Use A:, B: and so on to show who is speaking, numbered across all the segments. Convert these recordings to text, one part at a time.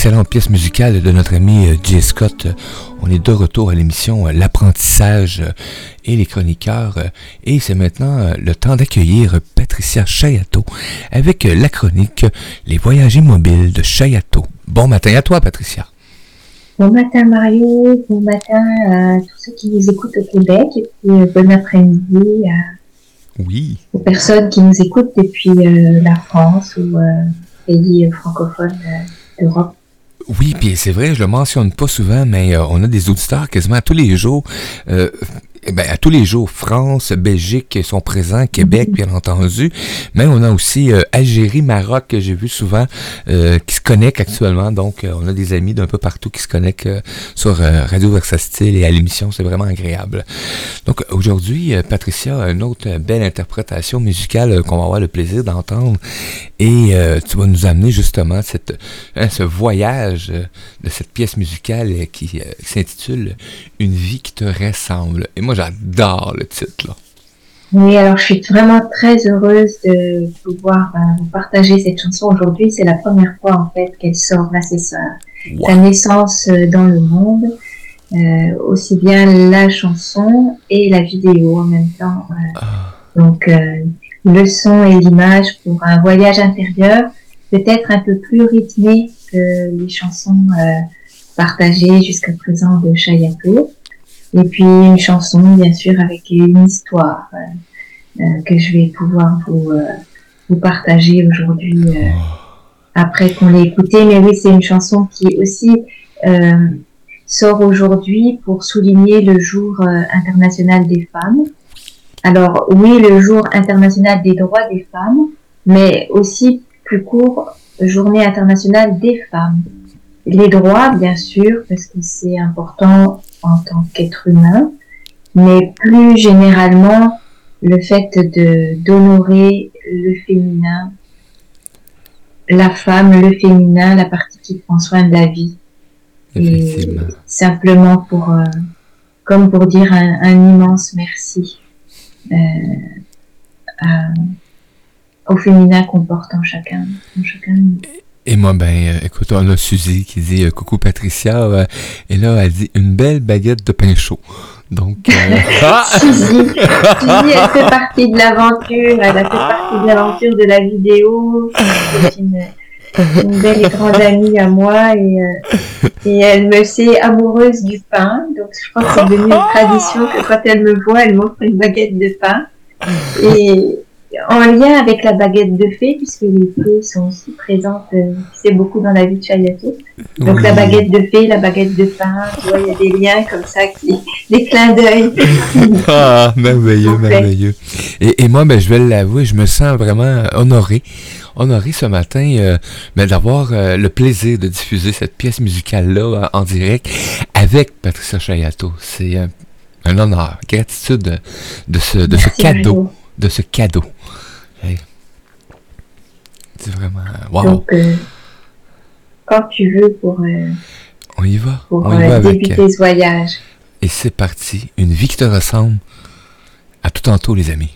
A: excellente pièce musicale de notre ami euh, J. Scott, euh, on est de retour à l'émission euh, L'apprentissage et les chroniqueurs. Et c'est maintenant le temps d'accueillir Patricia Chayato avec la chronique Les voyages immobiles de Chayato. Bon matin à toi, Patricia.
B: Bon matin, Mario. Bon matin à tous ceux qui nous écoutent au Québec. Et puis, bon après-midi
A: oui.
B: aux personnes qui nous écoutent depuis la France ou pays francophones d'Europe.
A: Oui, puis c'est vrai, je le mentionne pas souvent, mais euh, on a des auditeurs quasiment tous les jours. Euh, eh ben, à tous les jours, France, Belgique sont présents, Québec, mhm. bien entendu, mais on a aussi euh, Algérie, Maroc, que j'ai vu souvent, euh, qui se connectent actuellement. Donc, euh, on a des amis d'un peu partout qui se connectent sur Radio Versatile et à l'émission. C'est vraiment agréable. Donc, aujourd'hui, Patricia une autre belle interprétation musicale qu'on va avoir le plaisir d'entendre. Et tu vas nous amener justement cette, hein, ce voyage de cette pièce musicale qui s'intitule Une vie qui te ressemble. Et moi, j'adore le titre. Là.
B: Oui, alors je suis vraiment très heureuse de pouvoir euh, vous partager cette chanson aujourd'hui. C'est la première fois en fait qu'elle sort. Là, c'est sa, naissance euh, dans le monde. Euh, aussi bien la chanson et la vidéo en même temps. Ah. Donc le son et l'image pour un voyage intérieur, peut-être un peu plus rythmé que les chansons partagées jusqu'à présent de Chayato. Et puis une chanson, bien sûr, avec une histoire euh, euh que je vais pouvoir vous, euh, vous partager aujourd'hui euh, après qu'on l'ait écoutée. Mais oui, c'est une chanson qui aussi sort aujourd'hui pour souligner le jour international des femmes. Alors oui, le jour international des droits des femmes, mais aussi plus court, journée internationale des femmes. Les droits, bien sûr, parce que c'est important en tant qu'être humain, mais plus généralement le fait de d'honorer le féminin, la femme, le féminin, la partie qui prend soin de la vie. Et simplement pour, euh, comme pour dire un, immense merci euh, au féminin qu'on porte en chacun, en chacun
A: et moi, ben, euh, écoute, on a Suzy qui dit euh, Coucou Patricia. Euh, et là, elle dit une belle baguette de pain chaud. Donc.
B: Ah! Suzy, Suzy, elle fait partie de l'aventure. Elle a fait partie de l'aventure de la vidéo. C'est une, une, belle et grande amie à moi. Et, et elle me sait amoureuse du pain. Donc, je crois que c'est devenu une tradition que quand elle me voit, elle m'offre une baguette de pain. Et en lien avec la baguette de fée, puisque les fées sont aussi présentes, euh, c'est beaucoup dans la vie de Chayato. Donc la baguette de fée, la baguette de pain, tu vois, il y a des liens comme ça, qui, des clins d'œil.
A: ah, merveilleux, merveilleux. Et, et, moi, ben, je vais l'avouer, je me sens vraiment honoré, honoré ce matin euh, ben, d'avoir euh, le plaisir de diffuser cette pièce musicale-là en direct avec Patricia Chayato. C'est un honneur, gratitude de ce, de ce cadeau de ce cadeau. C'est vraiment. Wow.
B: Donc, euh, quand tu veux pour. Euh,
A: on y va.
B: Pour on y va euh, débuter ce voyage.
A: Et c'est parti. Une vie qui te ressemble. À tout tantôt, les amis.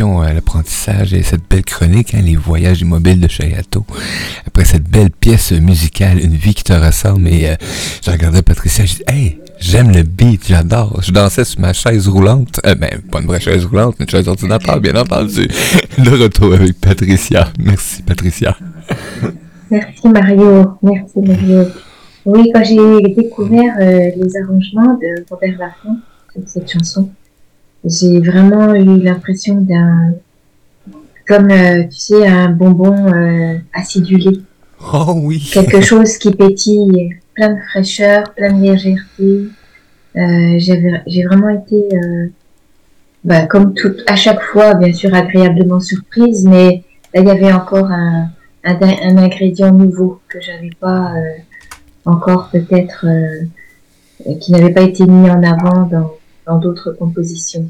A: À L'apprentissage et cette belle chronique, hein, les voyages immobiles de Chayato. Après cette belle pièce musicale, Une vie qui te ressemble, et euh, je regardais Patricia, je dis Hey, j'aime le beat, j'adore. Je dansais sur ma chaise roulante. Euh, ben, pas une vraie chaise roulante, mais une chaise ordinateur, bien entendu. De retour avec Patricia. Merci, Patricia.
B: Merci, Mario. Merci, Mario. Oui, quand j'ai découvert euh, les arrangements de Robert Laffont, cette chanson, j'ai vraiment eu l'impression d'un, comme euh, tu sais, un bonbon euh, acidulé.
A: Oh oui.
B: Quelque chose qui pétille, plein de fraîcheur, plein de légèreté. Euh, j'ai vraiment été, bah, comme tout, à chaque fois, bien sûr, agréablement surprise, mais là, il y avait encore un, un, un ingrédient nouveau que j'avais pas encore peut-être, qui n'avait pas été mis en avant dans dans d'autres compositions.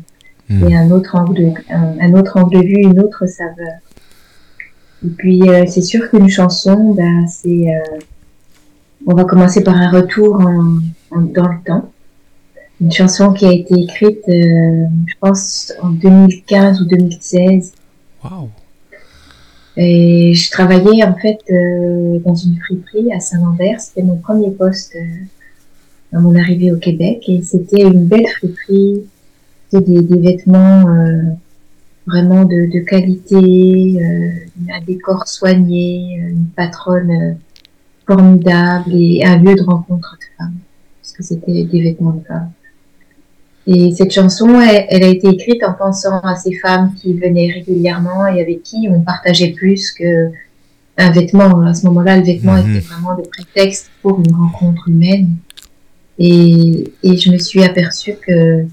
B: Hmm. Et un autre angle de, un, autre angle de vue, une autre saveur. Et puis euh, c'est sûr qu'une chanson, ben, c'est, euh, on va commencer par un retour en, dans le temps. Une chanson qui a été écrite, euh, je pense, en 2015 ou 2016. Wow. Et je travaillais en fait dans une friperie à Saint-Lambert. C'était mon premier poste à mon arrivée au Québec et c'était une belle friperie, des, des vêtements euh, vraiment de, de qualité, euh, un décor soigné, une patronne euh, formidable et un lieu de rencontre de femmes, parce que c'était des vêtements de femmes. Et cette chanson, elle, elle, a été écrite en pensant à ces femmes qui venaient régulièrement et avec qui on partageait plus que un vêtement. À ce moment-là, le vêtement mhm. était vraiment le prétexte pour une rencontre humaine. Et, et je me suis aperçue que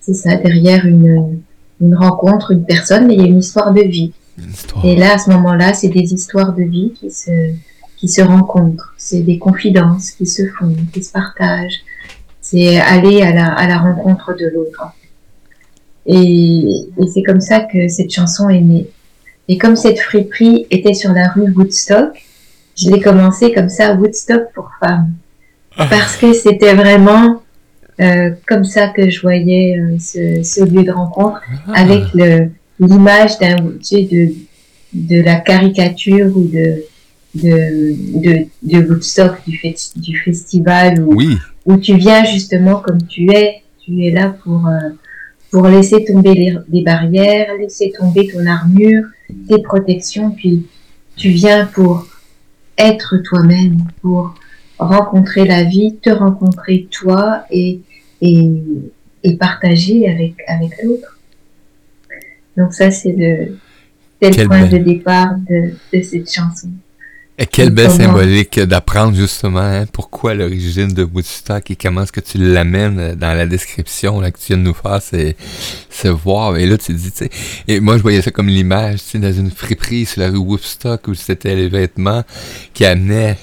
B: c'est ça, derrière une, une rencontre, une personne, mais il y a une histoire de vie. Et là, à ce moment-là, c'est des histoires de vie qui se, qui se rencontrent. C'est des confidences qui se font, qui se partagent. C'est aller à la, à la rencontre de l'autre. Et, et c'est comme ça que cette chanson est née. Et comme cette friperie était sur la rue Woodstock, je l'ai commencé comme ça, Woodstock pour femmes parce que c'était vraiment euh, comme ça que je voyais euh, ce, ce, lieu de rencontre, ah. avec le l'image d'un tu sais, de de la caricature ou de de, de, de Woodstock du, du festival où,
A: oui.
B: où tu viens justement comme tu es, tu es là pour euh, pour laisser tomber les, les, barrières, laisser tomber ton armure, tes protections, puis tu viens pour être toi-même, pour rencontrer la vie, te rencontrer toi et, et, et partager avec, avec l'autre. Donc ça, c'est le, le point de départ de, de cette chanson.
A: Et quelle belle symbolique d'apprendre justement hein, pourquoi l'origine de Woodstock et comment est-ce que tu l'amènes dans la description là, que tu viens de nous faire, c'est se voir. Et là, tu dis, tu sais, et moi je voyais ça comme l'image, tu sais, dans une friperie sur la rue Woodstock où c'était les vêtements qui amenaient,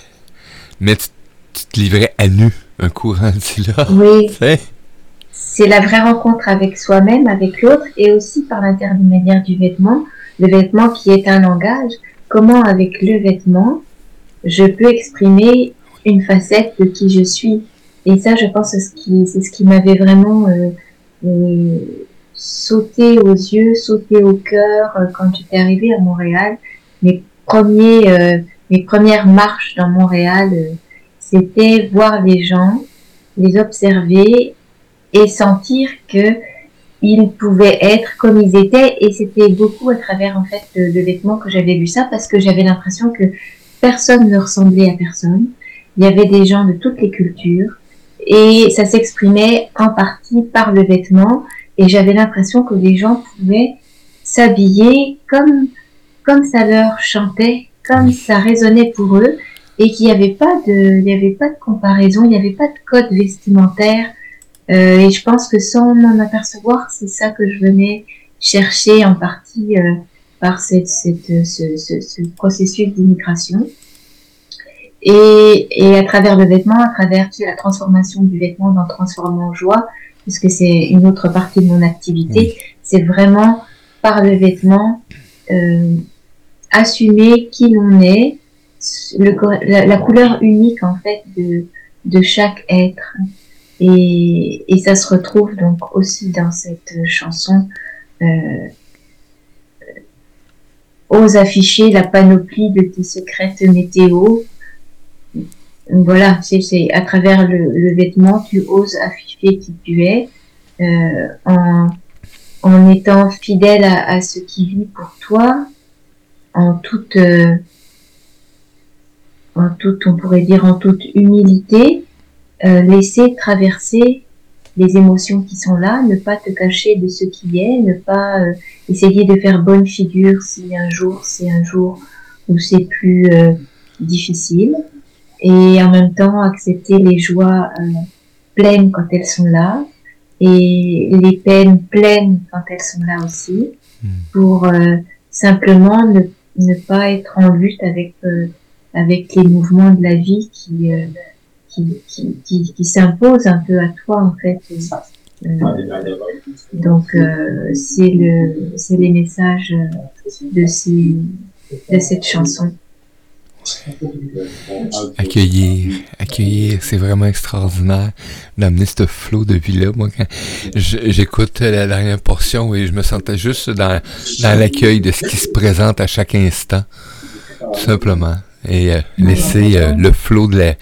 A: mais tu te livrais à nu un courant là.
B: Oui. C'est la vraie rencontre avec soi-même, avec l'autre, et aussi par l'intermédiaire du vêtement. Le vêtement qui est un langage. Comment avec le vêtement, je peux exprimer une facette de qui je suis? Et ça, je pense, c'est ce qui, c'est ce qui m'avait vraiment euh, euh, sauté aux yeux, sauté au cœur euh, quand j'étais arrivée à Montréal. Mes premiers, mes premières marches dans Montréal c'était voir les gens, les observer et sentir que ils pouvaient être comme ils étaient. Et c'était beaucoup à travers en fait de, vêtements que j'avais vu ça parce que j'avais l'impression que personne ne ressemblait à personne. Il y avait des gens de toutes les cultures. Et ça s'exprimait en partie par le vêtement. Et j'avais l'impression que les gens pouvaient s'habiller comme comme ça leur chantait, comme ça résonnait pour eux et qu'il n'y avait pas de, il avait pas de comparaison, il n'y avait pas de code vestimentaire. Euh, et je pense que sans m'en apercevoir, c'est ça que je venais chercher en partie euh, par cette, cette, ce, ce, ce processus d'immigration. Et, et à travers le vêtement, à travers tu la transformation du vêtement dans transformant en joie, puisque c'est une autre partie de mon activité, c'est vraiment par le vêtement euh, assumer qui l'on est, la, couleur unique en fait de, de chaque être. Et, et ça se retrouve donc aussi dans cette chanson ose afficher la panoplie de tes secrètes météo. Voilà, c'est à travers le, vêtement, tu oses afficher qui tu es en, en étant fidèle à, ce qui vit pour toi, en toute, en toute, on pourrait dire en toute humilité, euh, laisser traverser les émotions qui sont là, ne pas te cacher de ce qui est, ne pas euh, essayer de faire bonne figure si un jour c'est un jour où c'est plus euh, difficile, et en même temps accepter les joies pleines quand elles sont là, et les peines pleines quand elles sont là aussi, hmm. pour simplement ne, ne, pas être en lutte avec avec les mouvements de la vie qui qui, qui, qui, s'impose un peu à toi en fait. Euh, donc euh, c'est le c'est les messages de ces de cette chanson.
A: Accueillir, accueillir, c'est vraiment extraordinaire d'amener ce flot de vie-là. Moi, quand j'écoute la dernière portion et je me sentais juste dans, dans l'accueil de ce qui se présente à chaque instant, tout simplement. Et euh, laisser le flot de la,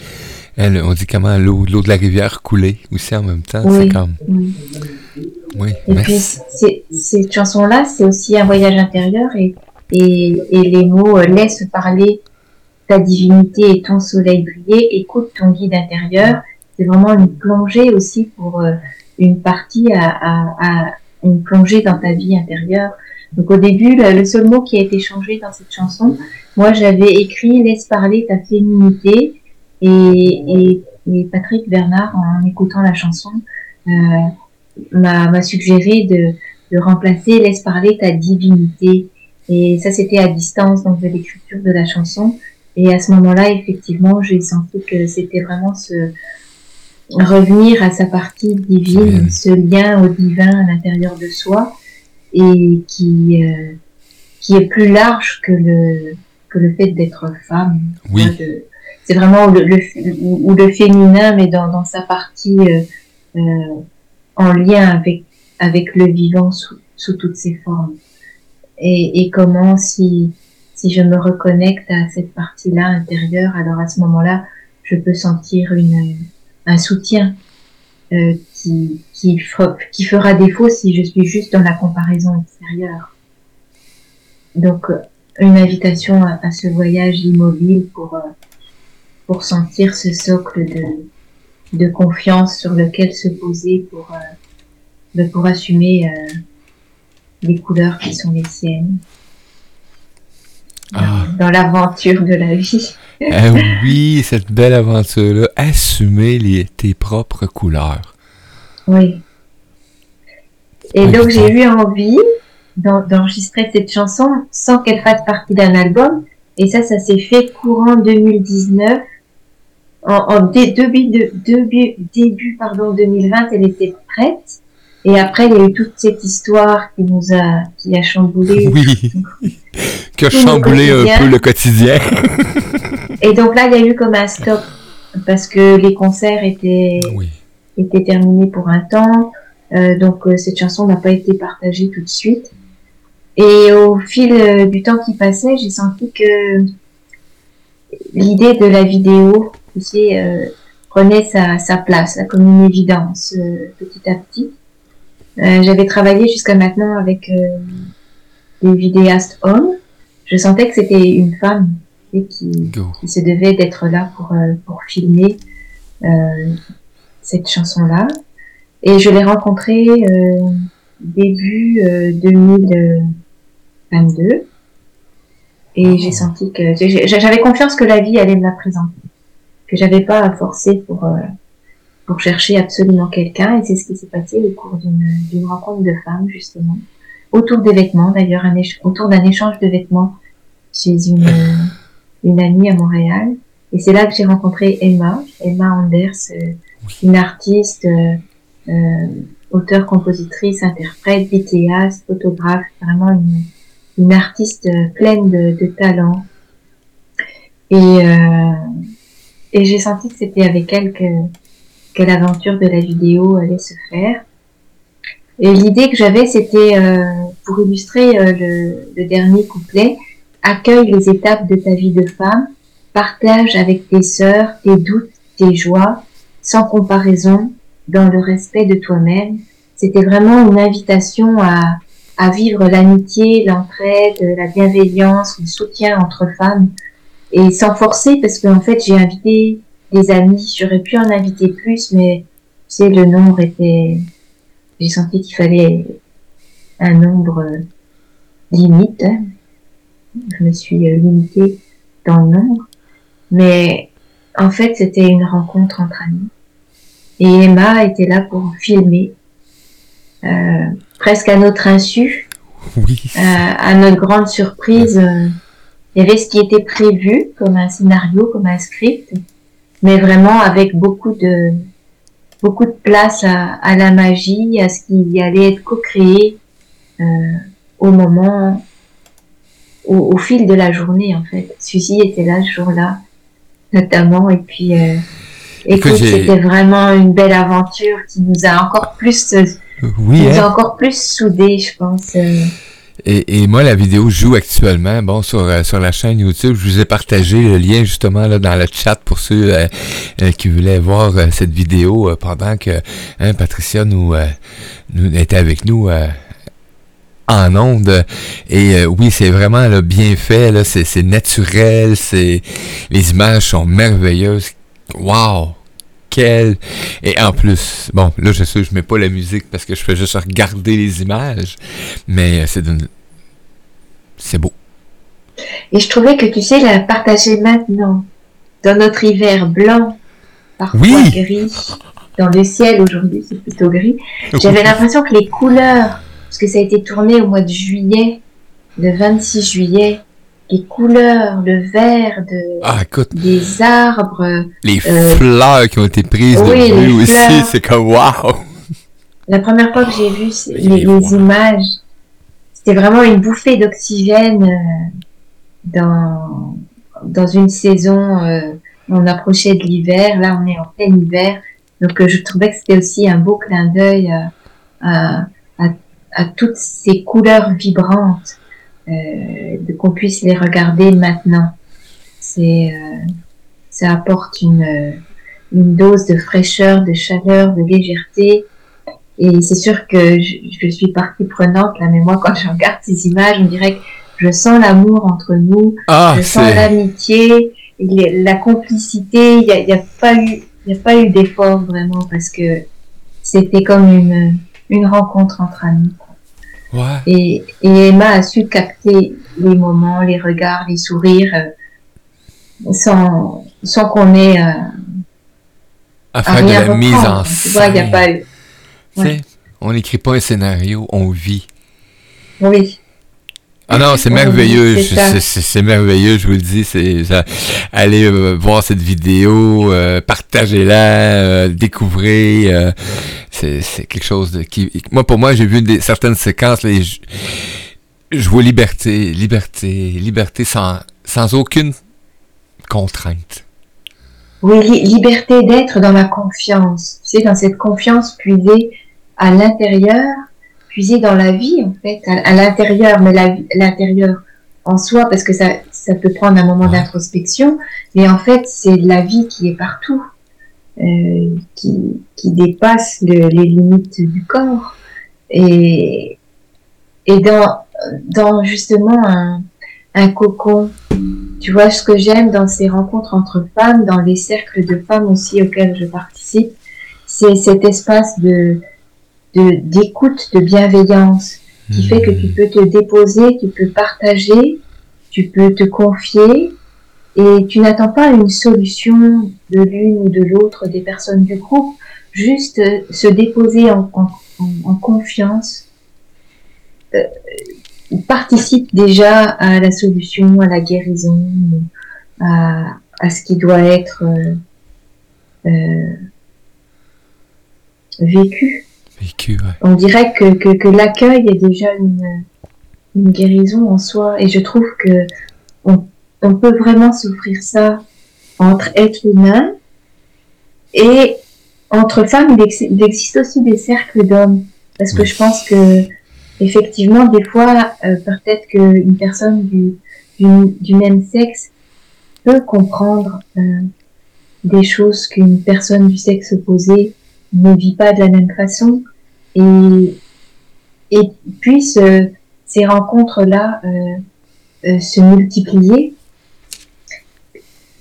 A: on dit comment l'eau, l'eau de la rivière couler aussi en même temps.
B: c'est comme. Oui. oui et puis, cette chanson-là, c'est aussi un voyage intérieur et, et, les mots euh, laisse parler ta divinité et ton soleil briller, écoute ton guide intérieur. C'est vraiment une plongée aussi pour euh, une partie à, à, une plongée dans ta vie intérieure. Donc au début, le, seul mot qui a été changé dans cette chanson, moi j'avais écrit laisse parler ta féminité et, et, Patrick Bernard, en écoutant la chanson, euh, m'a suggéré de, de remplacer Laisse parler ta divinité. Et ça, c'était à distance donc de l'écriture de la chanson. Et à ce moment-là, effectivement, j'ai senti que c'était vraiment ce revenir à sa partie divine, ce lien au divin à l'intérieur de soi, et qui euh, qui est plus large que le que le fait d'être femme.
A: Oui
B: c'est vraiment le, le, le féminin, mais dans, dans sa partie euh, euh, en lien avec, avec le vivant sous, sous toutes ses formes. Et, et comment si, si je me reconnecte à cette partie-là intérieure, alors à ce moment-là, je peux sentir une, un soutien euh, qui, qui, qui fera défaut si je suis juste dans la comparaison extérieure. Donc, une invitation à, à ce voyage immobile pour, euh, pour sentir ce socle de, de confiance sur lequel se poser pour, euh, pour assumer euh, les couleurs qui sont les siennes. Ah. Dans, l'aventure de la vie.
A: eh oui, cette belle aventure-là, assumer les, tes propres couleurs.
B: Oui. Et donc j'ai eu envie d'enregistrer cette chanson sans qu'elle fasse partie d'un album. Et ça, ça s'est fait courant 2019 en, début, de, début, début pardon, 2020, elle était prête. Et après, il y a eu toute cette histoire qui nous a, qui a chamboulé.
A: Oui. qui a chamboulé un peu le quotidien.
B: et donc là, il y a eu comme un stop parce que les concerts étaient, étaient terminés pour un temps. Euh, donc euh, cette chanson n'a pas été partagée tout de suite. Et au fil euh, du temps qui passait, j'ai senti que l'idée de la vidéo euh, prenait sa, sa, place, comme une évidence euh, petit à petit. Euh, j'avais travaillé jusqu'à maintenant avec des vidéastes hommes. Je sentais que c'était une femme et qui, qui, se devait d'être là pour, pour filmer cette chanson-là. Et je l'ai rencontrée début 2022. Et j'ai senti que j'avais confiance que la vie allait me la présenter. Que j'avais pas à forcer pour euh, pour chercher absolument quelqu'un. Et c'est ce qui s'est passé au cours d'une rencontre de femmes justement. Autour des vêtements d'ailleurs autour d'un échange de vêtements chez une une amie à Montréal et c'est là que j'ai rencontré Emma Emma Anders euh, une artiste euh, euh, auteure compositrice interprète vidéaste photographe vraiment une une artiste pleine de, de talent. Et euh, et j'ai senti que c'était avec elle que, que l'aventure de la vidéo allait se faire. Et l'idée que j'avais, c'était pour illustrer le, dernier couplet, accueille les étapes de ta vie de femme, partage avec tes sœurs tes doutes, tes joies, sans comparaison, dans le respect de toi-même. C'était vraiment une invitation à, à vivre l'amitié, l'entraide, la bienveillance, le soutien entre femmes, et sans forcer, parce qu'en fait, j'ai invité des amis, j'aurais pu en inviter plus, mais tu sais, le nombre était, j'ai senti qu'il fallait un nombre limite. Hein. Je me suis limitée dans le nombre, mais en fait, c'était une rencontre entre amis. Et Emma était là pour filmer euh, presque à notre insu. Oui. Euh, à notre grande surprise, euh, il y avait ce qui était prévu comme un scénario, comme un script, mais vraiment avec beaucoup de beaucoup de place à, la magie, à ce qui allait être co-créé euh, au moment, au, fil de la journée en fait. Suzy était là ce jour-là, notamment, et puis euh, écoute, c'était vraiment une belle aventure qui nous a encore plus oui, hein? encore plus soudé, je pense. Euh.
A: Et, et, moi, la vidéo joue actuellement, bon, sur, euh, sur la chaîne YouTube. Je vous ai partagé le lien justement là dans le chat pour ceux euh, qui voulaient voir cette vidéo pendant que hein, Patricia nous, nous était avec nous en onde. Et oui, c'est vraiment là, bien fait, là, c'est naturel, c'est les images sont merveilleuses. Wow! Et en plus, bon, là, je sais, je mets pas la musique parce que je fais juste regarder les images, mais c'est C'est beau.
B: Et je trouvais que, tu sais, la partager maintenant, dans notre hiver blanc, parfois gris, dans le ciel aujourd'hui, c'est plutôt gris, j'avais l'impression que les couleurs, que ça a été tourné au mois de juillet, le 26 juillet, les couleurs, le vert de,
A: ah,
B: des arbres.
A: Les euh, fleurs qui ont été prises de vue aussi, c'est comme waouh!
B: La première fois que j'ai vu les, images, c'était vraiment une bouffée d'oxygène euh, dans, dans une saison. Euh, on approchait de l'hiver, là on est en plein hiver. Donc je trouvais que c'était aussi un beau clin d'œil à, à toutes ces couleurs vibrantes euh, qu'on puisse les regarder maintenant. C'est, euh, ça apporte une, une dose de fraîcheur, de chaleur, de légèreté. Et c'est sûr que je, je, suis partie prenante là, mais moi quand je regarde ces images, on dirait que je sens l'amour entre nous, ah, je sens l'amitié, la complicité. Il n'y a, y a, pas eu, il y a pas eu d'effort vraiment parce que c'était comme une, une rencontre entre amis. Et, Emma a su capter les moments, les regards, les sourires, euh, sans, sans qu'on ait euh,
A: à faire de la mise en scène.
B: a pas eu.
A: On n'écrit pas un scénario, on vit.
B: Oui.
A: Ah non, c'est merveilleux, c'est merveilleux, je vous le dis. C'est allez euh, voir cette vidéo, euh, partagez-la, euh, découvrez. c'est quelque chose de qui. Moi, pour moi, j'ai vu des, certaines séquences. Je, je, vois liberté, liberté, liberté sans sans aucune contrainte.
B: Oui, liberté d'être dans la confiance. Tu sais, dans cette confiance puisée à l'intérieur puiser dans la vie, en fait, à, l'intérieur, mais l'intérieur en soi, parce que ça, ça peut prendre un moment d'introspection, mais en fait, c'est la vie qui est partout, euh, qui, qui dépasse les limites du corps. Et, et dans, dans justement un, un cocon, tu vois, ce que j'aime dans ces rencontres entre femmes, dans les cercles de femmes aussi auxquels je participe, c'est cet espace de, d'écoute, de, bienveillance, qui fait que tu hmm. peux te déposer, tu peux partager, tu peux te confier, et tu n'attends pas une solution de l'une ou de l'autre des personnes du groupe, juste se déposer en, en, confiance euh, participe déjà à la solution, à la guérison, à, à ce qui doit être euh, euh vécu. On dirait que, que, l'accueil est déjà une, une, guérison en soi. Et je trouve que on, on peut vraiment souffrir ça entre êtres humains et entre femmes. Il, existe aussi des cercles d'hommes Parce que je pense que effectivement, des fois, euh, peut-être qu'une personne du, du, même sexe peut comprendre euh, des choses qu'une personne du sexe opposé ne vit pas de la même façon et, et euh, ces rencontres-là se multiplier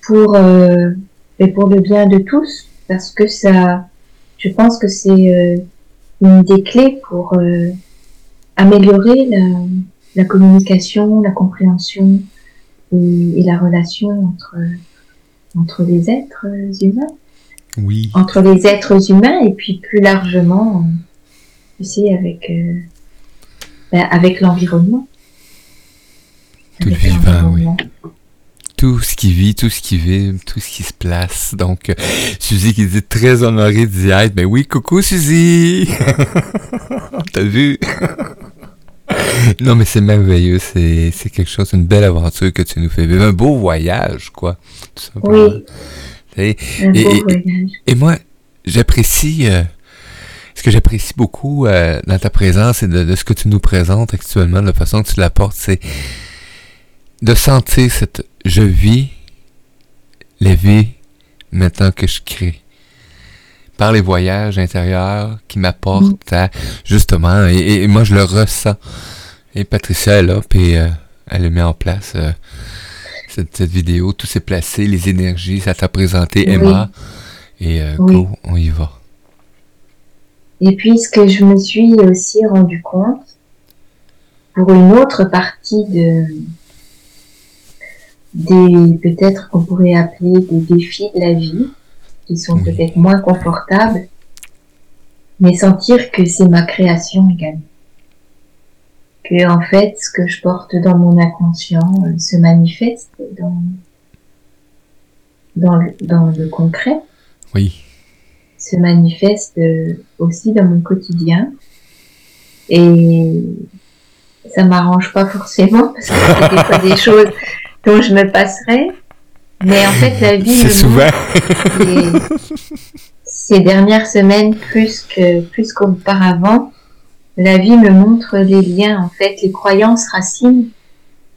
B: pour, et pour le bien de tous parce que ça, je pense que c'est une des clés pour améliorer la, la, communication, la compréhension et, la relation entre, entre les êtres humains.
A: Oui.
B: Entre les êtres humains et puis plus largement, tu sais, avec, euh, ben, avec l'environnement.
A: Tout le vivant, oui tout ce qui vit, tout ce qui vibre, tout ce qui se place. Donc, euh, Suzy qui dit très honorée d'y être. Ben oui, coucou Suzy! T'as vu? non, mais c'est merveilleux. C'est, c'est quelque chose, une belle aventure que tu nous fais vivre. Un beau voyage, quoi.
B: Tout simplement. Oui. Et,
A: et, moi, j'apprécie, euh, ce que j'apprécie beaucoup euh, dans ta présence et de, de, ce que tu nous présentes actuellement, de la façon que tu l'apportes, c'est de sentir cette je vis la vie maintenant que je crée. Par les voyages intérieurs qui m'apportent à, justement, et, moi je le ressens. Et Patricia est là, puis euh, elle a mis en place euh, cette, vidéo, tout s'est placé, les énergies, ça t'a présenté Emma, et euh, go, on y va.
B: Et puis ce que je me suis aussi rendu compte, pour une autre partie de, des peut-être qu'on pourrait appeler des défis de la vie qui sont peut-être moins confortables, mais sentir que c'est ma création également. Que en fait, ce que je porte dans mon inconscient euh, se manifeste dans dans le, dans le concret.
A: Oui.
B: Se manifeste euh, aussi dans mon quotidien. Et ça m'arrange pas forcément parce que c'est des fois des choses dont je me passerai. Mais en fait, la vie.
A: C'est souvent.
B: ces dernières semaines, plus que plus qu'auparavant, la vie me montre les liens, en fait, les croyances racines,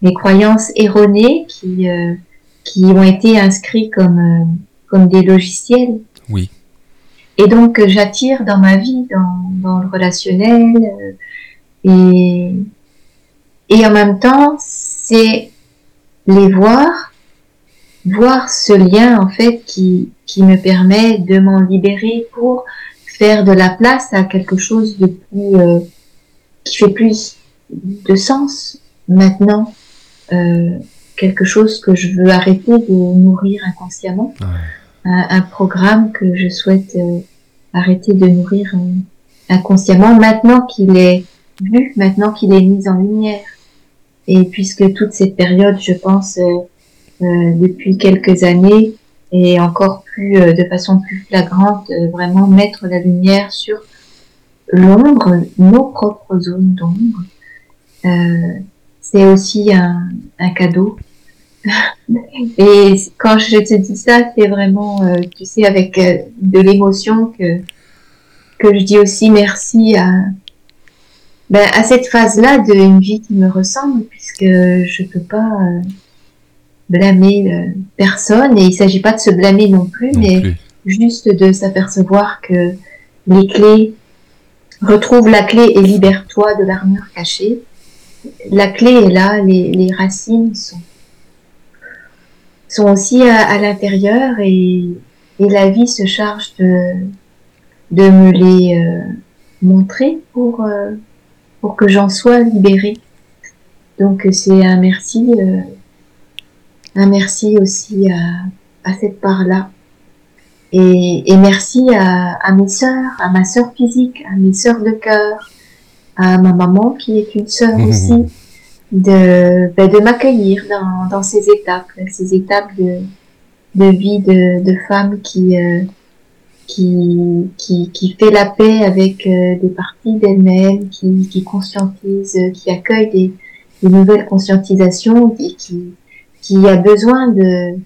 B: les croyances erronées qui euh, qui ont été inscrites comme euh, comme des logiciels.
A: Oui.
B: Et donc j'attire dans ma vie, dans, dans le relationnel, euh, et et en même temps, c'est les voir, voir ce lien en fait qui, qui me permet de m'en libérer pour faire de la place à quelque chose de plus euh, qui fait plus de sens maintenant euh, quelque chose que je veux arrêter de nourrir inconsciemment. Un, programme que je souhaite euh, arrêter de nourrir inconsciemment maintenant qu'il est vu maintenant qu'il est mis en lumière. Et puisque toute cette période, je pense, euh, euh, depuis quelques années, et encore plus euh, de façon plus flagrante, vraiment mettre la lumière sur l'ombre, nos propres zones d'ombre, c'est aussi un, un cadeau. et quand je te dis ça, c'est vraiment, tu sais, avec de l'émotion que que je dis aussi merci à ben, à cette phase-là d'une vie qui me ressemble, puisque je peux pas euh, blâmer euh, personne, et il s'agit pas de se blâmer non plus, mais juste de s'apercevoir que les clés, retrouve la clé et libère-toi de l'armure cachée. La clé est là, les, les racines sont, sont aussi à, l'intérieur et, et, la vie se charge de, de me les euh, montrer pour pour que j'en sois libérée. Donc c'est un merci, euh, un merci aussi à, à cette part-là. Et, et, merci à, à, mes sœurs, à ma sœur physique, à mes sœurs de cœur, à ma maman qui est une sœur aussi, de, ben, de m'accueillir dans, dans ces étapes, ces étapes de, de vie de, de femme qui, euh, qui, qui, qui fait la paix avec euh, des parties d'elle-même, qui, qui conscientise, qui accueille des, des nouvelles conscientisations et qui, qui a besoin de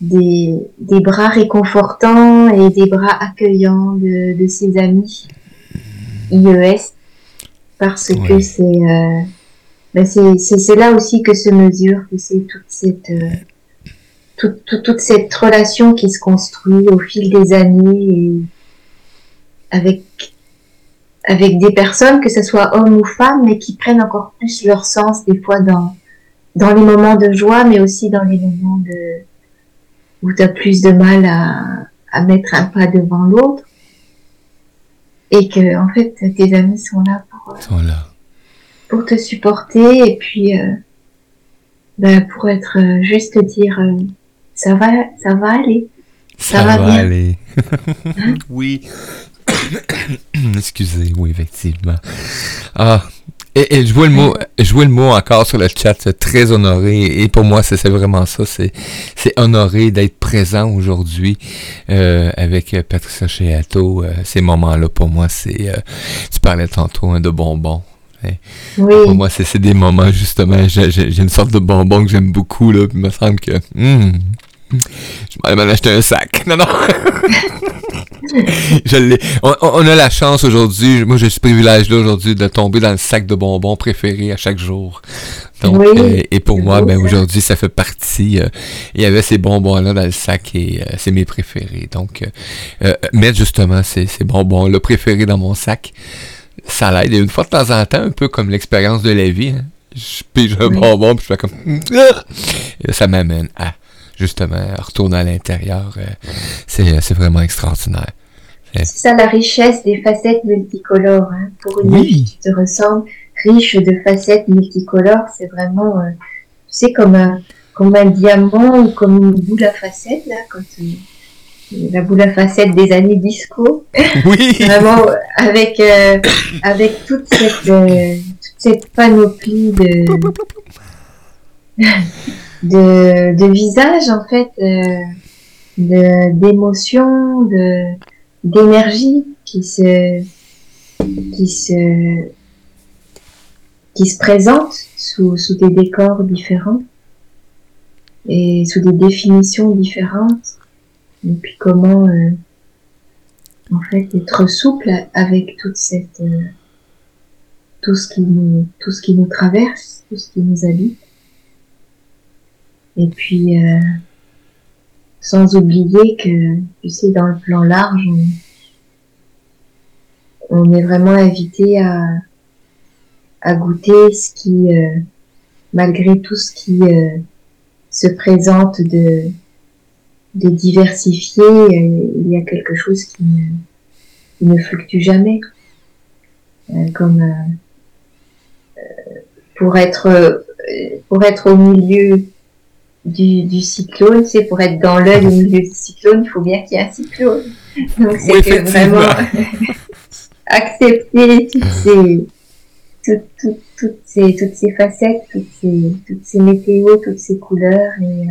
B: des, des bras réconfortants et des bras accueillants de, de ses amis IES parce que c'est euh, ben c'est là aussi que se mesure que c'est toute cette euh, toute, toute, cette relation qui se construit au fil des années et avec avec des personnes que ce soit hommes ou femmes mais qui prennent encore plus leur sens des fois dans dans les moments de joie mais aussi dans les moments de où tu as plus de mal à, à mettre un pas devant l'autre. Et que en fait tes amis sont là pour
A: sont là.
B: pour te supporter et puis euh, ben, pour être euh, juste dire euh, ça va ça va aller.
A: Ça, va, aller. Oui. Excusez oui effectivement. Ah et, je vois le mot, vois le mot encore sur le chat, très honoré. Et pour moi, c'est vraiment ça. C'est, c'est honoré d'être présent aujourd'hui euh, avec Patricia Cheato. ces moments-là, pour moi, c'est. tu parlais tantôt hein, de bonbons. Pour moi, c'est des moments, justement, j'ai une sorte de bonbon que j'aime beaucoup, là, il me semble que... Hmm, je vais m'en acheter un sac. Non, non. je on, a la chance aujourd'hui, moi j'ai ce privilège-là aujourd'hui de tomber dans le sac de bonbons préféré à chaque jour. Donc, euh, et pour moi, ben aujourd'hui, ça fait partie. Euh, il y avait ces bonbons-là dans le sac et euh, c'est mes préférés. Donc, mettre justement ces, ces bonbons-là préférés dans mon sac, ça l'aide. Et une fois de temps en temps, un peu comme l'expérience de la vie, hein. je pige un bonbon, puis je fais comme... Ça m'amène à, justement, retourner à l'intérieur. Euh, c'est vraiment extraordinaire.
B: C'est ça la richesse des facettes multicolores. Hein. Pour une vie qui te ressemble, riche de facettes multicolores, c'est vraiment, euh, tu sais, comme un, comme un diamant ou comme une boule à facettes, là, quand la boule à facettes des années disco.
A: Oui.
B: Vraiment avec euh, avec toute cette euh, toute cette panoplie de de, de visages en fait, euh, de d'émotions, de d'énergie qui se qui se qui se présentent sous sous des décors différents et sous des définitions différentes et puis comment, euh, en fait, être souple avec toute cette, euh, tout ce qui nous, tout ce qui nous traverse, tout ce qui nous habite. Et puis, euh, sans oublier que, tu sais, dans le plan large, on, est vraiment invité à, à goûter ce qui, malgré tout ce qui se présente de, de diversifier, euh, il y a quelque chose qui ne, ne fluctue jamais. Euh, comme euh, pour être pour être au milieu du, du cyclone, c'est pour être dans l'œil au milieu du cyclone, il faut bien qu'il y ait un cyclone. Donc c'est que vraiment accepter toutes ces, toutes, toutes, ces toutes ces facettes, toutes ces toutes ces météos, toutes ces couleurs et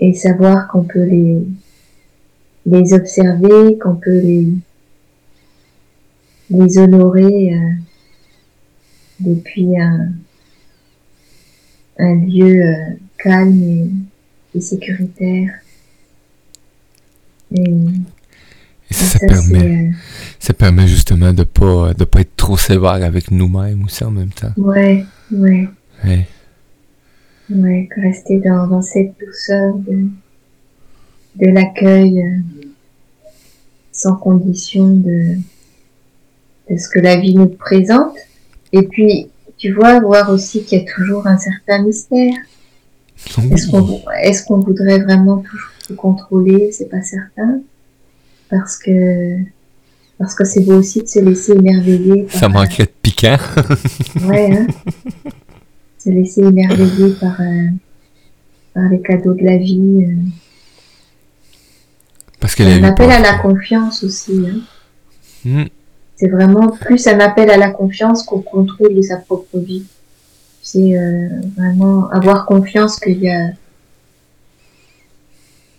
B: et savoir qu'on peut les, les observer, qu'on peut les, les honorer euh, depuis un, un lieu euh, calme et, et, sécuritaire.
A: Et, ça, ça, permet, euh, ça permet justement de pas de pas être trop sévère avec nous-mêmes aussi en même temps.
B: Ouais, ouais. ouais. Ouais, rester dans, dans cette douceur de, de l'accueil euh, sans condition de, de ce que la vie nous présente. Et puis, tu vois, voir aussi qu'il y a toujours un certain mystère. Est-ce qu'on est voudrait vraiment toujours tout contrôler? C'est pas certain. Parce que parce que c'est beau aussi de se laisser émerveiller.
A: Ça manquerait de piquant.
B: ouais, hein se laisser émerveiller par, euh, par les cadeaux de la vie. Euh.
A: Parce qu'elle
B: un appel à la confiance aussi. Hein.
A: Hmm.
B: C'est vraiment plus un appel à la confiance qu'au contrôle de sa propre vie. C'est euh, vraiment avoir confiance qu'il y a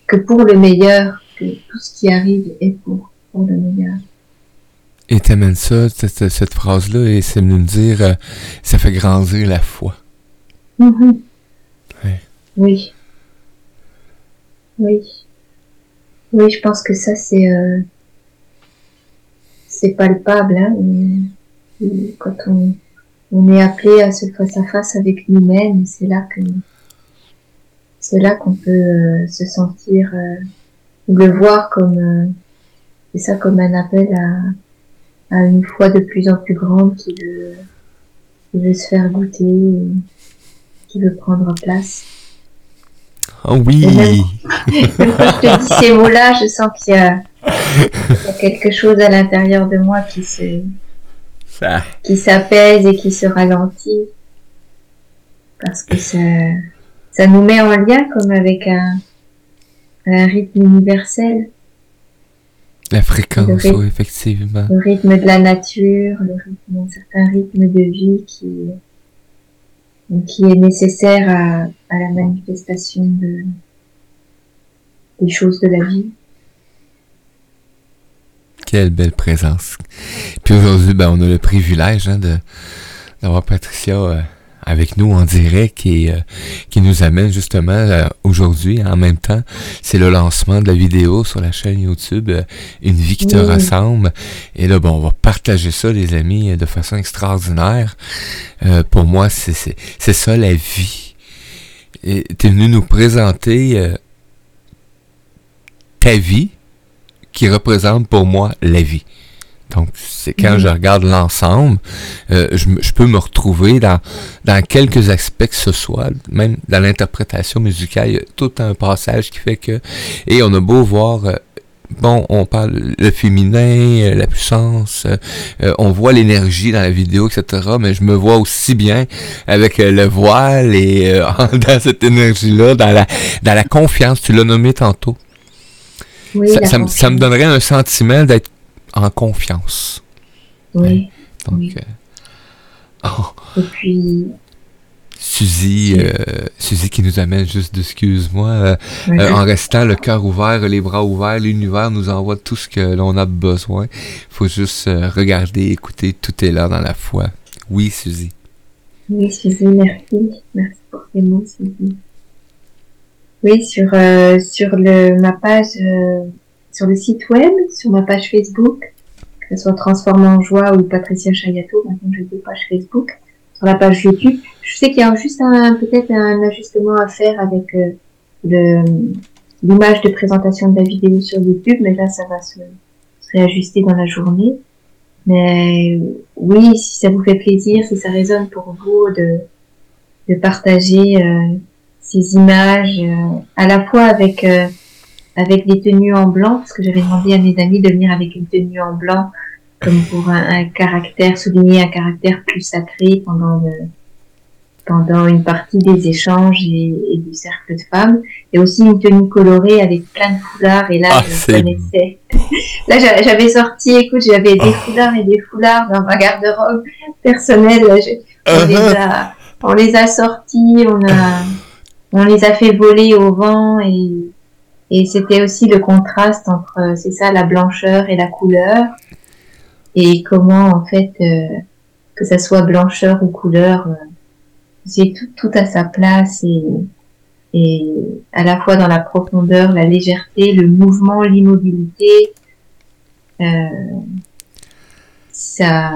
B: que pour le meilleur, que tout ce qui arrive est pour, pour le meilleur.
A: Et t'amènes ça, cette, cette phrase-là, et c'est nous dire, ça fait grandir la foi.
B: Mhm. Oui. Oui. Oui, je pense que ça, c'est euh, c'est palpable. Hein, quand on, on est appelé à se face à face avec nous-mêmes, c'est là que c'est là qu'on peut euh, se sentir euh, ou le voir comme euh, c'est ça comme un appel à, à une foi de plus en plus grande qui veut, qui veut se faire goûter, qui veut prendre place.
A: Oh oui.
B: quand je te dis ces mots-là, je sens qu'il y, a quelque chose à l'intérieur de moi qui se qui s'apaise et qui se ralentit parce que ça ça nous met en lien comme avec un, un rythme universel.
A: La fréquence, oui, effectivement.
B: Le rythme de la nature, le rythme, un certain rythme de vie qui, qui est nécessaire à, à la manifestation de, des choses de la vie.
A: Quelle belle présence. Puis aujourd'hui, ben, on a le privilège hein, de d'avoir Patricia euh, avec nous en direct et euh, qui nous amène justement euh, aujourd'hui en même temps. C'est le lancement de la vidéo sur la chaîne YouTube Une vie qui te ressemble. Et là, bon, on va partager ça, les amis, de façon extraordinaire. pour moi, c'est ça la vie. Tu es venu nous présenter ta vie qui représente pour moi la vie. Donc, c'est quand je regarde l'ensemble, euh, je, peux me retrouver dans, dans quelques aspects que ce soit, même dans l'interprétation musicale, il y a tout un passage qui fait que... Et on a beau voir... Euh, bon, on parle le féminin, euh, la puissance, on voit l'énergie dans la vidéo, etc. Mais je me vois aussi bien avec le voile et dans cette énergie-là, dans la, dans la confiance. Tu l'as nommé tantôt. Oui, ça, ça, ça, me donnerait un sentiment d'être en confiance.
B: Oui. Donc, euh,
A: oh. Et puis. Suzy, euh, Suzy qui nous amène juste d'excuse-moi, euh, en restant le cœur ouvert, les bras ouverts, l'univers nous envoie tout ce que l'on a besoin. Il faut juste regarder, écouter, tout est là dans la foi. Oui, Suzy.
B: Oui, Suzy, merci. Merci pour tes mots, Suzy. Oui, sur, sur le, ma page sur le site web, sur ma page Facebook, que ce soit Transforme en Joie ou Patricia Chayato, maintenant j'ai deux pages Facebook, sur la page YouTube. Je sais qu'il y a juste un, peut-être un ajustement à faire avec euh, l'image de présentation de la vidéo sur YouTube, mais là ça va se, réajuster dans la journée. Mais oui, si ça vous fait plaisir, si ça résonne pour vous de, de partager euh, ces images, euh, à la fois avec avec des tenues en blanc, parce que j'avais demandé à mes amis de venir avec une tenue en blanc, comme pour un, caractère, souligner un caractère plus sacré pendant pendant une partie des échanges et, du cercle de femmes, et aussi une tenue colorée avec plein de foulards, et là, ah, je connaissais. là, j'avais sorti, écoute, j'avais des ah. foulards et des foulards dans ma garde-robe personnelle, on, les uh-huh. a, on les a sortis, on a, on les a fait voler au vent, et c'était aussi le contraste entre, euh, c'est ça, la blancheur et la couleur. Et comment, en fait, euh, que ça soit blancheur ou couleur, euh, c'est tout, tout à sa place et, et à la fois dans la profondeur, la légèreté, le mouvement, l'immobilité. Ça,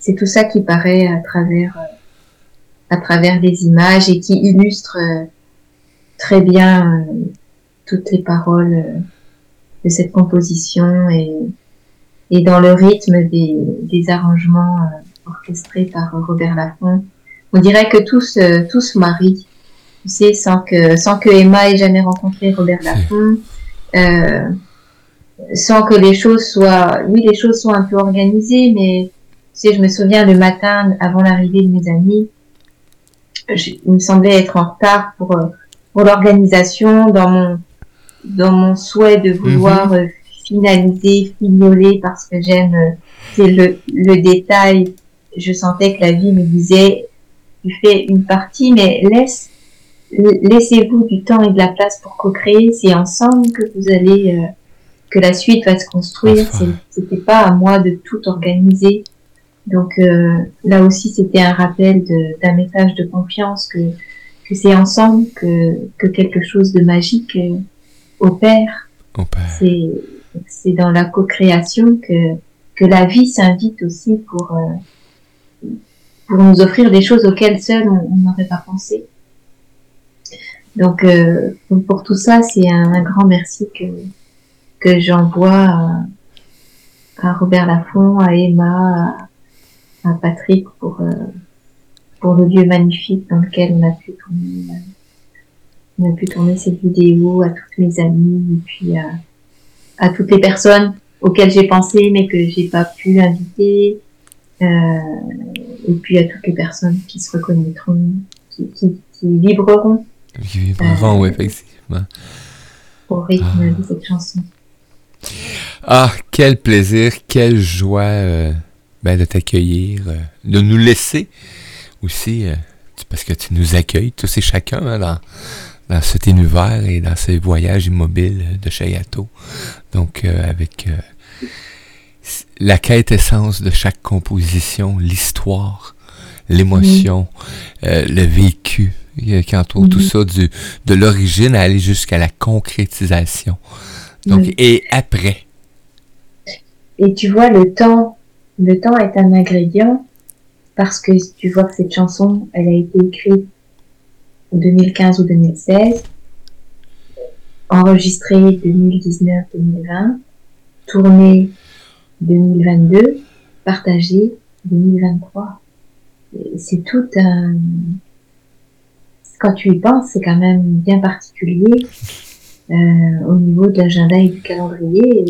B: c'est tout ça qui paraît à travers, à travers des images et qui illustre très bien toutes les paroles euh, de cette composition et, et dans le rythme des, des arrangements euh, orchestrés par Robert Laffont. On dirait que tous tous marient, tu sais, sans que sans que Emma ait jamais rencontré Robert Laffont, euh, sans que les choses soient, oui, les choses sont un peu organisées, mais tu sais, je me souviens le matin avant l'arrivée de mes amis, il me semblait être en retard pour pour l'organisation dans mon dans mon souhait de vouloir mhm. euh, finaliser, fignoler parce que j'aime euh, le, le détail. Je sentais que la vie me disait, tu fais une partie, mais laisse, laissez-vous du temps et de la place pour co-créer. C'est ensemble que vous allez, euh, que la suite va se construire. C'était pas à moi de tout organiser. Donc là aussi, c'était un rappel d'un message de confiance que que c'est ensemble que que quelque chose de magique opère. C'est dans la co-création que, que la vie s'invite aussi pour, euh, pour nous offrir des choses auxquelles seul on n'aurait pas pensé. Donc euh, pour, tout ça, c'est un, grand merci que, que j'envoie à, Robert Laffont, à Emma, à, Patrick pour, euh, pour le lieu magnifique dans lequel on a pu tourner, on a pu tourner cette vidéo, à toutes mes amies et puis à, à toutes les personnes auxquelles j'ai pensé mais que j'ai pas pu inviter. Euh, et puis à toutes les personnes qui se reconnaîtront, qui, qui, qui vibreront.
A: Qui vibreront, oui, effectivement.
B: Au rythme de cette chanson.
A: Ah, quel plaisir, quelle joie euh, ben, de t'accueillir, euh, de nous laisser aussi, euh, parce que tu nous accueilles tous et chacun hein, dans, dans cet univers et dans ces voyages immobiles de Chayato. Donc, avec la quête essence de chaque composition, l'histoire, l'émotion, le vécu qui entoure tout ça, du, de l'origine à aller jusqu'à la concrétisation. Donc, et après.
B: Et tu vois, le temps, le temps est un ingrédient parce que tu vois que cette chanson, elle a été écrite en 2015 ou 2016, enregistrée 2019-2020, tournée 2022, partagée 2023. C'est tout un, quand tu y penses, c'est quand même bien particulier euh, au niveau de l'agenda et du calendrier.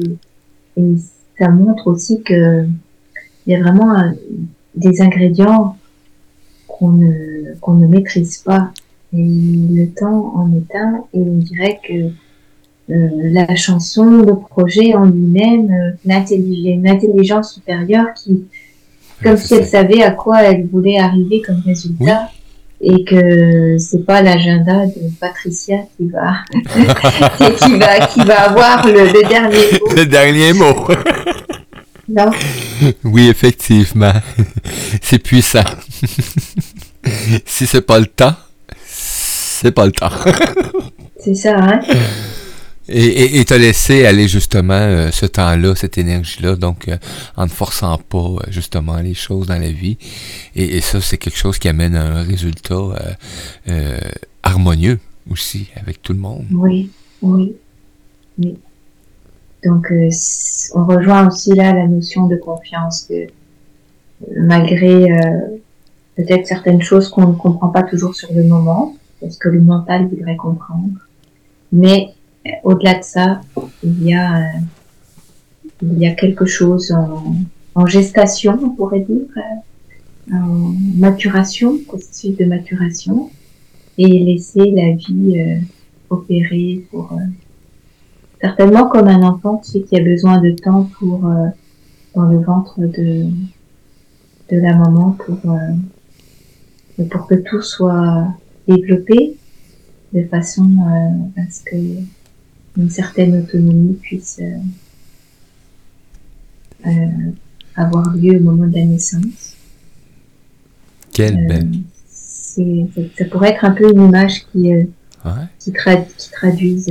B: Et, ça montre aussi que il y a vraiment des ingrédients qu'on ne, qu'on ne maîtrise pas. Et le temps en est un, et on dirait que euh, la chanson, le projet en lui-même, euh, une intelligence supérieure qui, comme si elle savait à quoi elle voulait arriver comme résultat et que c'est pas l'agenda de Patricia qui va, qui va, qui va avoir le, dernier mot.
A: Le dernier mot.
B: non.
A: Oui, effectivement. C'est puissant. si c'est pas le temps, c'est pas le temps.
B: c'est ça, hein?
A: Et, et, te laisser aller justement euh, ce temps-là, cette énergie-là, donc euh, en ne forçant pas euh, justement les choses dans la vie. Et, ça, c'est quelque chose qui amène un résultat harmonieux aussi avec tout le monde.
B: Oui, oui, oui. Donc on rejoint aussi là la notion de confiance que malgré peut-être certaines choses qu'on ne comprend pas toujours sur le moment, parce que le mental voudrait comprendre, mais au-delà de ça, il y a, euh, quelque chose en, gestation, on pourrait dire, euh, en maturation, processus de maturation, et laisser la vie euh, opérer pour certainement comme un enfant qui a besoin de temps pour dans le ventre de de la maman pour pour que tout soit développé de façon à ce que une certaine autonomie puisse euh, euh, avoir lieu au moment de la naissance.
A: Quelle euh, belle.
B: Ça, pourrait être un peu une image qui, qui, traduise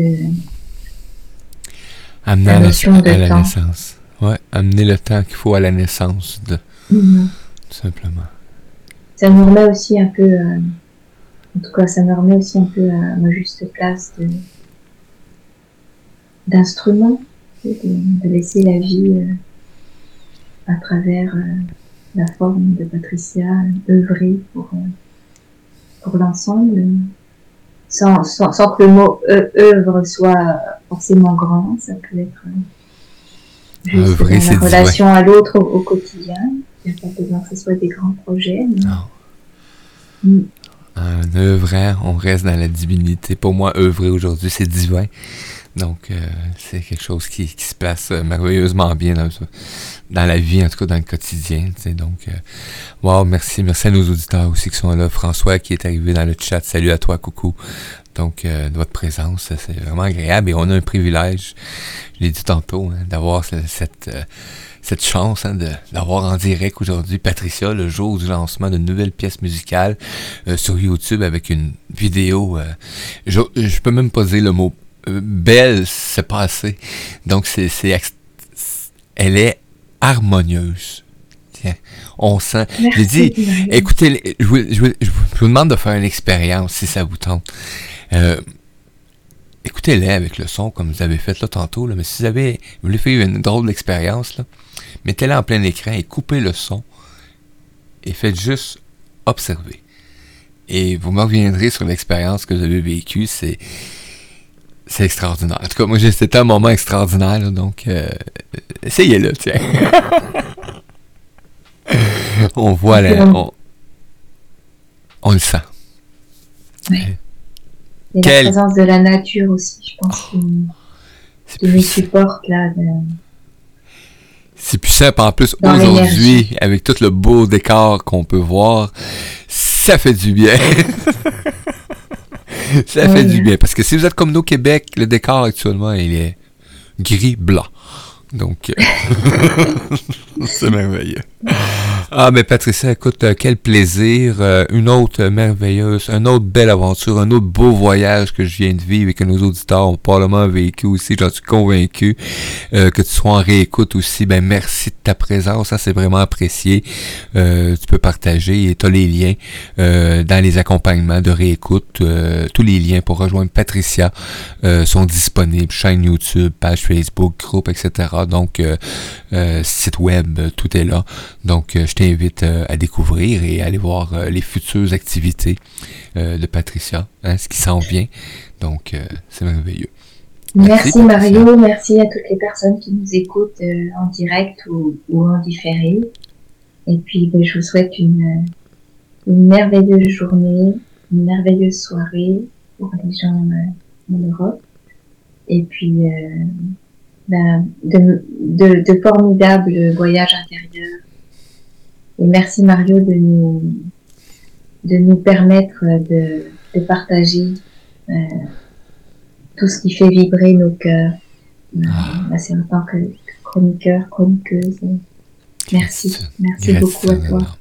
A: amener la, notion de à la naissance. Ouais, amener le temps qu'il faut à la naissance de. Mm-hmm. Tout simplement.
B: Ça nous remet aussi un peu, en tout cas, ça me remet aussi un peu à ma juste place de, d'instruments, de, laisser la vie euh, à travers euh, la forme de Patricia œuvrer pour, euh, pour l'ensemble, sans, sans, sans, que le mot œuvre soit forcément grand, ça peut être juste dans la relation à l'autre au, quotidien. Il n'y a pas besoin que ce soit des grands projets. Non.
A: Mm. Un œuvre, on reste dans la divinité. Pour moi, œuvrer aujourd'hui, c'est divin. Donc, euh, c'est quelque chose qui, qui, se place euh, merveilleusement bien dans, la vie, en tout cas dans le quotidien. Donc, euh, wow, merci. Merci à nos auditeurs aussi qui sont là. François qui est arrivé dans le chat. Salut à toi, coucou. Donc, euh, de votre présence, c'est vraiment agréable et on a un privilège, je l'ai dit tantôt, hein, d'avoir cette, cette chance hein, d'avoir en direct aujourd'hui Patricia le jour du lancement d'une nouvelle pièce musicale sur YouTube avec une vidéo. je, je peux même pas dire le mot belle, c'est pas assez. Donc, c'est, elle est harmonieuse. Tiens, on sent. J'ai dit, écoutez, je vous, demande de faire une expérience si ça vous tente. Euh, écoutez-les avec le son comme vous avez fait là tantôt, là, mais si vous avez voulez faire une drôle d'expérience, mettez-la en plein écran et coupez le son et faites juste observer. Et vous me reviendrez sur l'expérience que vous avez vécue. C'est c'est extraordinaire. En tout cas, moi, c'était un moment extraordinaire, donc euh, essayez-le, tiens. on voit la, on, on, le sent.
B: Oui. Et la présence de la nature aussi, je pense, oh, qui, nous supporte là.
A: C'est puissant. En plus, aujourd'hui, avec tout le beau décor qu'on peut voir, ça fait du bien. ça fait du bien. Parce que si vous êtes comme nous au Québec, le décor actuellement, il est gris-blanc. Donc, euh, c'est merveilleux. Ah, mais Patricia, écoute, euh, quel plaisir. Euh, une autre merveilleuse, une autre belle aventure, un autre beau voyage que je viens de vivre et que nos auditeurs ont probablement vécu aussi. J'en suis convaincu. que tu sois en réécoute aussi. Ben, merci de ta présence. Ça, c'est vraiment apprécié. tu peux partager et tu as les liens dans les accompagnements de réécoute. tous les liens pour rejoindre Patricia sont disponibles. Chaîne YouTube, page Facebook, groupe, etc. Donc, euh, euh, site web, tout est là. Donc, euh, je t'invite à découvrir et à aller voir les futures activités de Patricia, hein, ce qui s'en vient. Donc, c'est merveilleux.
B: Merci, Mario, merci à toutes les personnes qui nous écoutent en direct ou, en différé. Et puis, ben, je vous souhaite une, une, merveilleuse journée, une merveilleuse soirée pour les gens en Europe. Et puis, ben, de, de, de, formidables voyages intérieurs. Et merci Mario de nous, de nous permettre de, de partager euh, tout ce qui fait vibrer nos cœurs. Euh, ah. c'est en tant que chroniqueur, chroniqueuse. Merci, merci beaucoup à toi.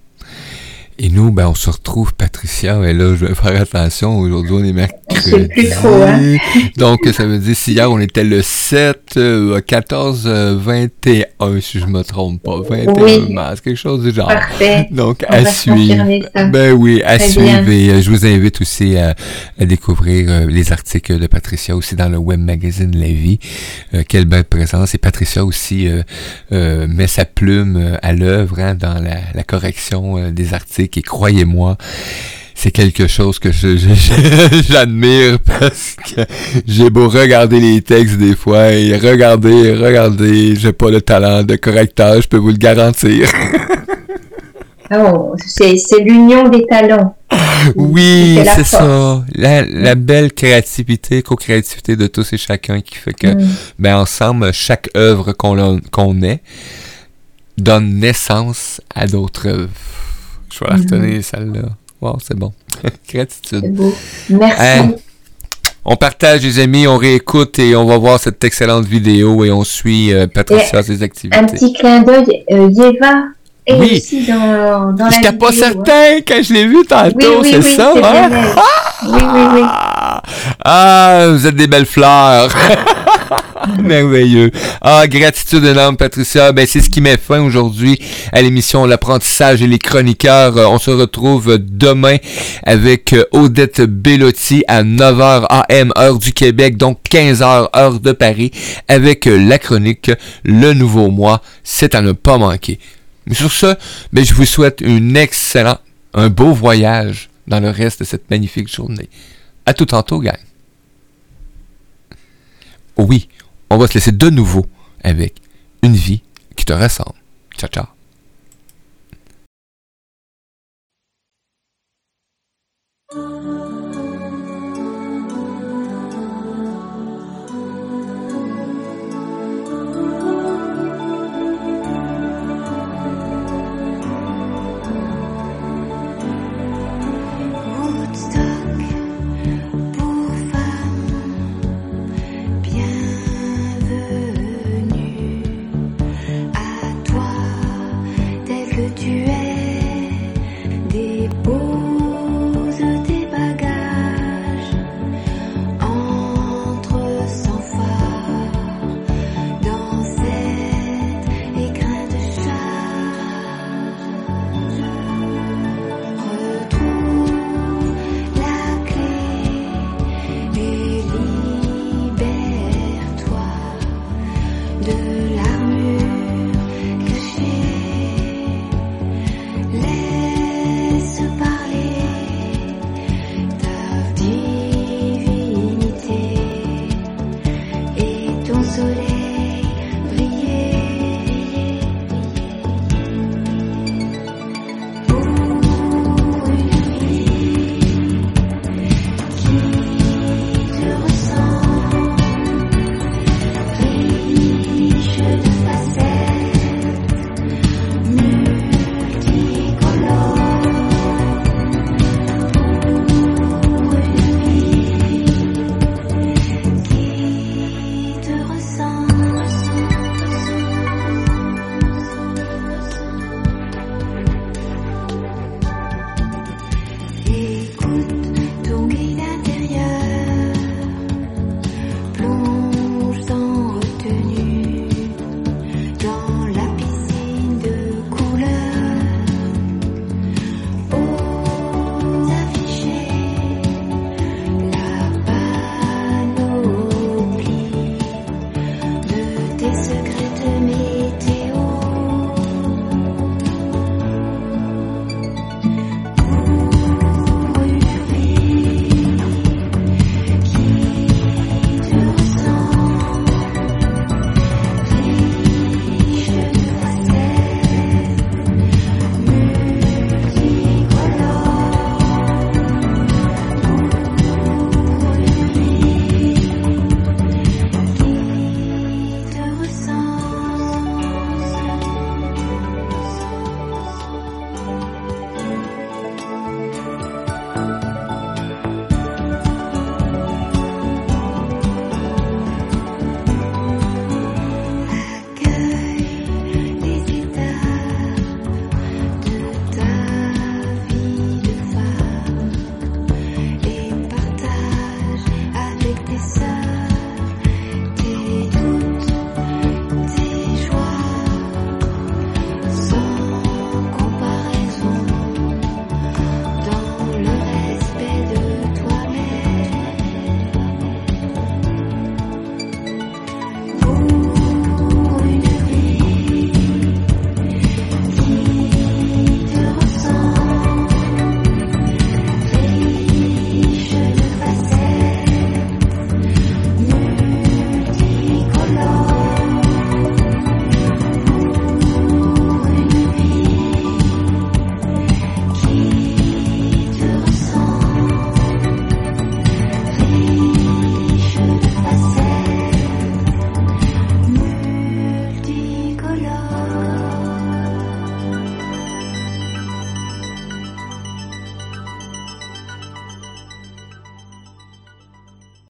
A: Et nous, ben, on se retrouve, Patricia, et là, je vais faire attention, aujourd'hui, on est mercredi.
B: plus trop, hein?
A: Donc, ça veut dire, si hier, on était le 7, 14, 21, si je me trompe pas, 21 mars, quelque chose du genre.
B: Parfait.
A: Donc, à suivre. Ben oui, à suivre. Et euh, je vous invite aussi à, découvrir euh, les articles de Patricia aussi dans le web magazine La Vie. Euh, quelle belle présence. Et Patricia aussi met sa plume à l'œuvre hein, dans la, la correction des articles et croyez-moi, c'est quelque chose que j'admire parce que j'ai beau regarder les textes des fois et regarder, regarder, j'ai pas le talent de correcteur, je peux vous le garantir.
B: oh, c'est l'union des talents.
A: Oui, c'est ça. La, belle créativité, co-créativité de tous et chacun qui fait que, mm. ben, ensemble, chaque œuvre qu'on qu'on est donne naissance à d'autres œuvres. Je vais la retenir, mhm. celle-là. Wow, c'est bon. Gratitude.
B: C'est beau. Merci. Hein?
A: on partage, les amis, on réécoute et on va voir cette excellente vidéo et on suit euh, Patricia, ses activités.
B: Un petit clin d'œil, euh, Yeva oui. aussi dans, dans la
A: pas certain quand je l'ai vu tantôt, c'est ça, hein?
B: Oui, oui, oui.
A: Ah, vous êtes des belles fleurs. Merveilleux. Ah, gratitude énorme, Patricia. Ben, c'est ce qui met fin aujourd'hui à l'émission L'apprentissage et les chroniqueurs. Euh, on se retrouve demain avec euh, Odette Bellotti à 9h AM, heure du Québec, donc 15h, heure de Paris, avec euh, la chronique Le Nouveau Mois. C'est à ne pas manquer. Sur ce, ben, je vous souhaite un excellent, un beau voyage dans le reste de cette magnifique journée. À tout tantôt, gang. Oui, on va se laisser de nouveau avec une vie qui te ressemble. Ciao, ciao.